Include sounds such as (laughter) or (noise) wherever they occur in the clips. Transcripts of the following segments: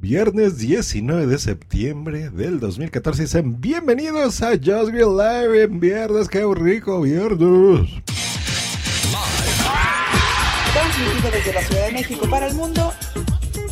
Viernes 19 de septiembre del 2014. Sean bienvenidos a Just Green Live en viernes. ¡Qué rico viernes! Transmitido desde la Ciudad de México para el mundo.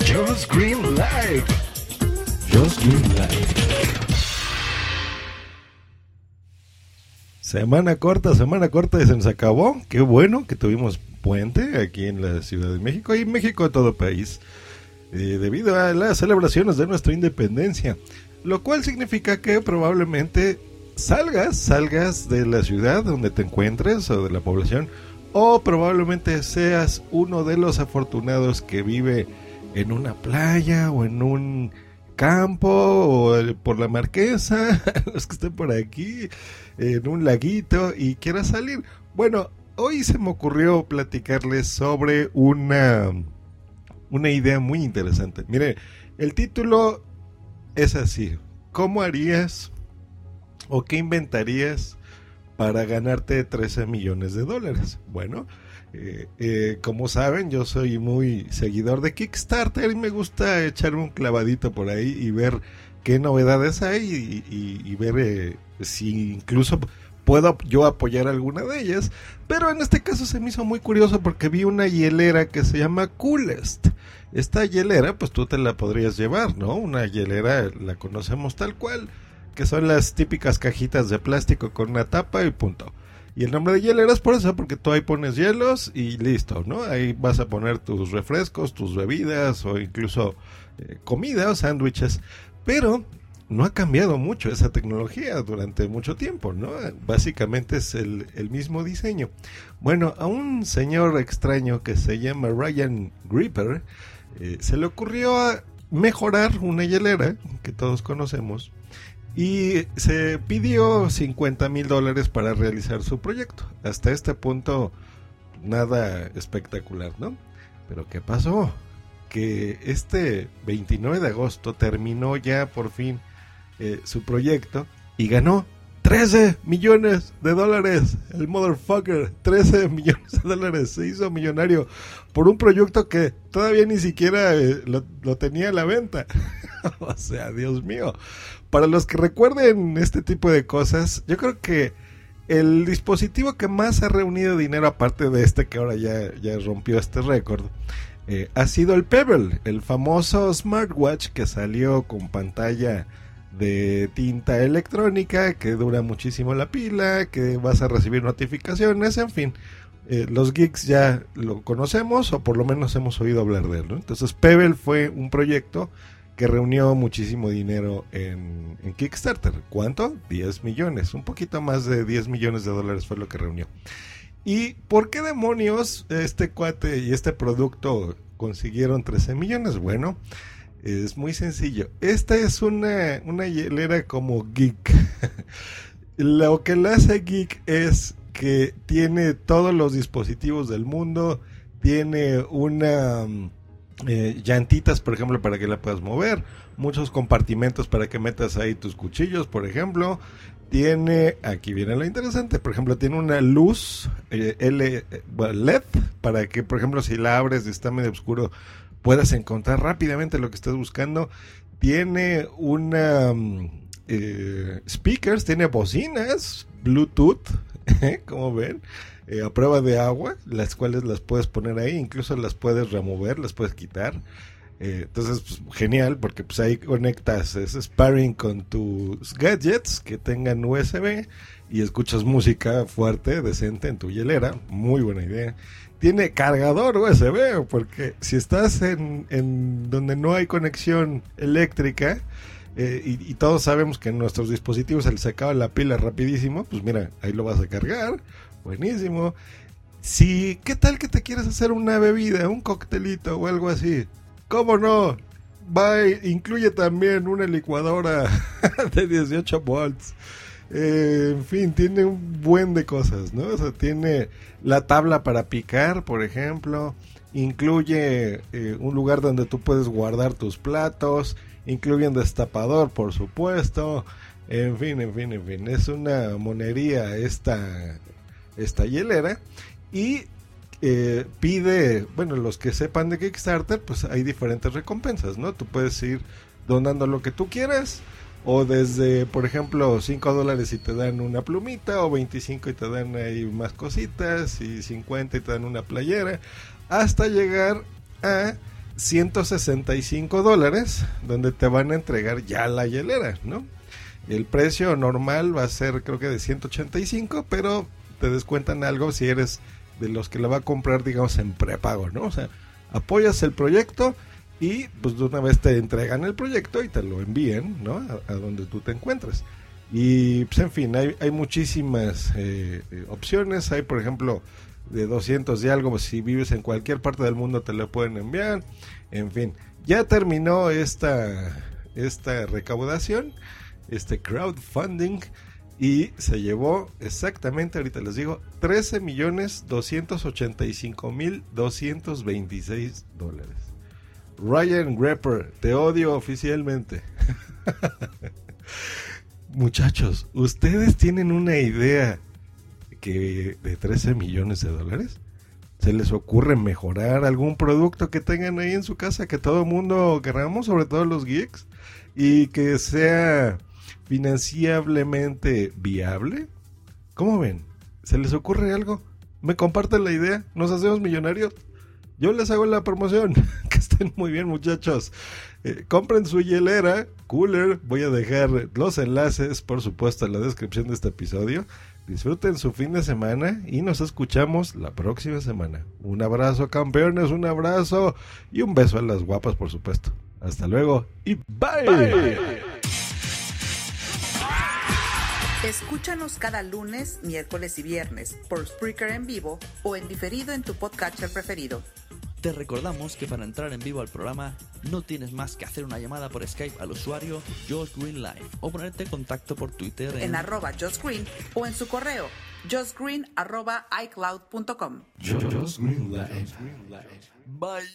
Just Green Live. Just Green Live. Semana corta, semana corta y se nos acabó. Qué bueno que tuvimos puente aquí en la Ciudad de México y México a todo país. Eh, debido a las celebraciones de nuestra independencia. Lo cual significa que probablemente salgas, salgas de la ciudad donde te encuentres o de la población, o probablemente seas uno de los afortunados que vive en una playa o en un campo o por la marquesa, (laughs) los que estén por aquí, en un laguito y quieras salir. Bueno, hoy se me ocurrió platicarles sobre una una idea muy interesante. Mire, el título es así. ¿Cómo harías o qué inventarías para ganarte 13 millones de dólares? Bueno, eh, eh, como saben, yo soy muy seguidor de Kickstarter y me gusta echarme un clavadito por ahí y ver qué novedades hay y, ver eh, si incluso puedo yo apoyar alguna de ellas. Pero en este caso se me hizo muy curioso porque vi una hielera que se llama Coolest. Esta hielera, pues tú te la podrías llevar, ¿no? Una hielera, la conocemos tal cual, que son las típicas cajitas de plástico con una tapa y punto. Y el nombre de hielera es por eso, porque tú ahí pones hielos y listo, ¿no? Ahí vas a poner tus refrescos, tus bebidas o incluso eh, comida o sándwiches. Pero no ha cambiado mucho esa tecnología durante mucho tiempo, ¿no? Básicamente es el, mismo diseño. Bueno, a un señor extraño que se llama Ryan Gripper eh, se le ocurrió mejorar una hielera que todos conocemos y se pidió 50 mil dólares para realizar su proyecto. Hasta este punto, nada espectacular, ¿no? Pero ¿qué pasó? Que este 29 de agosto terminó ya por fin eh, su proyecto y ganó 13 millones de dólares. El motherfucker, 13 millones de dólares. Se hizo millonario por un proyecto que todavía ni siquiera eh, lo, tenía a la venta. (laughs) o sea, Dios mío. Para los que recuerden este tipo de cosas, yo creo que el dispositivo que más ha reunido dinero, aparte de este que ahora ya, ya rompió este récord, eh, ha sido el Pebble, el famoso smartwatch que salió con pantalla de tinta electrónica que dura muchísimo la pila, que vas a recibir notificaciones, en fin. Eh, los geeks ya lo conocemos o por lo menos hemos oído hablar de él. Entonces Pebble fue un proyecto que reunió muchísimo dinero en, en, Kickstarter. ¿Cuánto? 10 millones. Un poquito más de 10 millones de dólares fue lo que reunió. ¿Y por qué demonios este cuate y este producto consiguieron 13 millones? Bueno, es muy sencillo. Esta es una, una hielera como geek. (laughs) Lo que la hace geek es que tiene todos los dispositivos del mundo, tiene una eh, llantitas, por ejemplo, para que la puedas mover, muchos compartimentos para que metas ahí tus cuchillos, por ejemplo. Tiene, aquí viene lo interesante, por ejemplo, tiene una luz eh, L, LED para que, por ejemplo, si la abres y está medio oscuro, puedas encontrar rápidamente lo que estás buscando. Tiene una mm, eh, speakers, tiene bocinas, Bluetooth, (laughs) como ven, eh, a prueba de agua, las cuales las puedes poner ahí, incluso las puedes remover, las puedes quitar. Eh, entonces, pues, genial, porque pues ahí conectas ese sparring con tus gadgets que tengan USB y escuchas música fuerte, decente en tu hielera. Muy buena idea tiene cargador USB, porque si estás en, donde no hay conexión eléctrica, eh, y, todos sabemos que en nuestros dispositivos se les acaba la pila rapidísimo, pues mira, ahí lo vas a cargar, buenísimo. Si, ¿qué tal que te quieres hacer una bebida, un coctelito o algo así? ¿Cómo no? va, incluye también una licuadora (laughs) de 18 volts. Eh, en fin, tiene un buen de cosas, ¿no? O sea, tiene la tabla para picar, por ejemplo. Incluye eh, un lugar donde tú puedes guardar tus platos. Incluye un destapador, por supuesto. En fin, en fin, en fin. Es una monería esta, esta hielera. Y eh, pide, bueno, los que sepan de Kickstarter, pues hay diferentes recompensas, ¿no? Tú puedes ir donando lo que tú quieras o desde, por ejemplo, 5 dólares y te dan una plumita, o 25 y te dan ahí más cositas, y 50 y te dan una playera, hasta llegar a 165 dólares, donde te van a entregar ya la hielera, ¿no? El precio normal va a ser creo que de 185, pero te descuentan algo si eres de los que la va a comprar, digamos, en prepago, ¿no? O sea, apoyas el proyecto y pues de una vez te entregan el proyecto y te lo envíen, ¿no? A, donde tú te encuentres. Y pues en fin, hay, hay muchísimas eh, eh, opciones. Hay, por ejemplo, de 200 y algo, pues, si vives en cualquier parte del mundo te lo pueden enviar. En fin, ya terminó esta, esta recaudación, este crowdfunding. Y se llevó exactamente, ahorita les digo, 13 millones 285 mil 226 dólares. Ryan Grepper, te odio oficialmente. (laughs) Muchachos, ¿ustedes tienen una idea que de 13 millones de dólares? ¿Se les ocurre mejorar algún producto que tengan ahí en su casa que todo el mundo queramos, sobre todo los geeks, y que sea financiablemente viable? ¿Cómo ven? ¿Se les ocurre algo? ¿Me comparten la idea? ¿Nos hacemos millonarios? Yo les hago la promoción. (laughs) estén muy bien, muchachos. Eh, compren su hielera, cooler. Voy a dejar los enlaces, por supuesto, en la descripción de este episodio. Disfruten su fin de semana y nos escuchamos la próxima semana. Un abrazo, campeones, un abrazo y un beso a las guapas, por supuesto. Hasta luego y bye. Escúchanos cada lunes, miércoles y viernes por Spreaker en vivo o en diferido en tu podcatcher preferido. Te recordamos que para entrar en vivo al programa no tienes más que hacer una llamada por Skype al usuario Josh Green Live o ponerte en contacto por Twitter en, arroba Josh Green o en su correo joshgreen arroba icloud.com. Bye.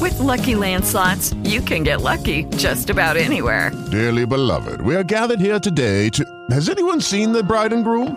With lucky landslots, you can get lucky just about anywhere. Dearly beloved, we are gathered here today to. Has anyone seen the bride and groom?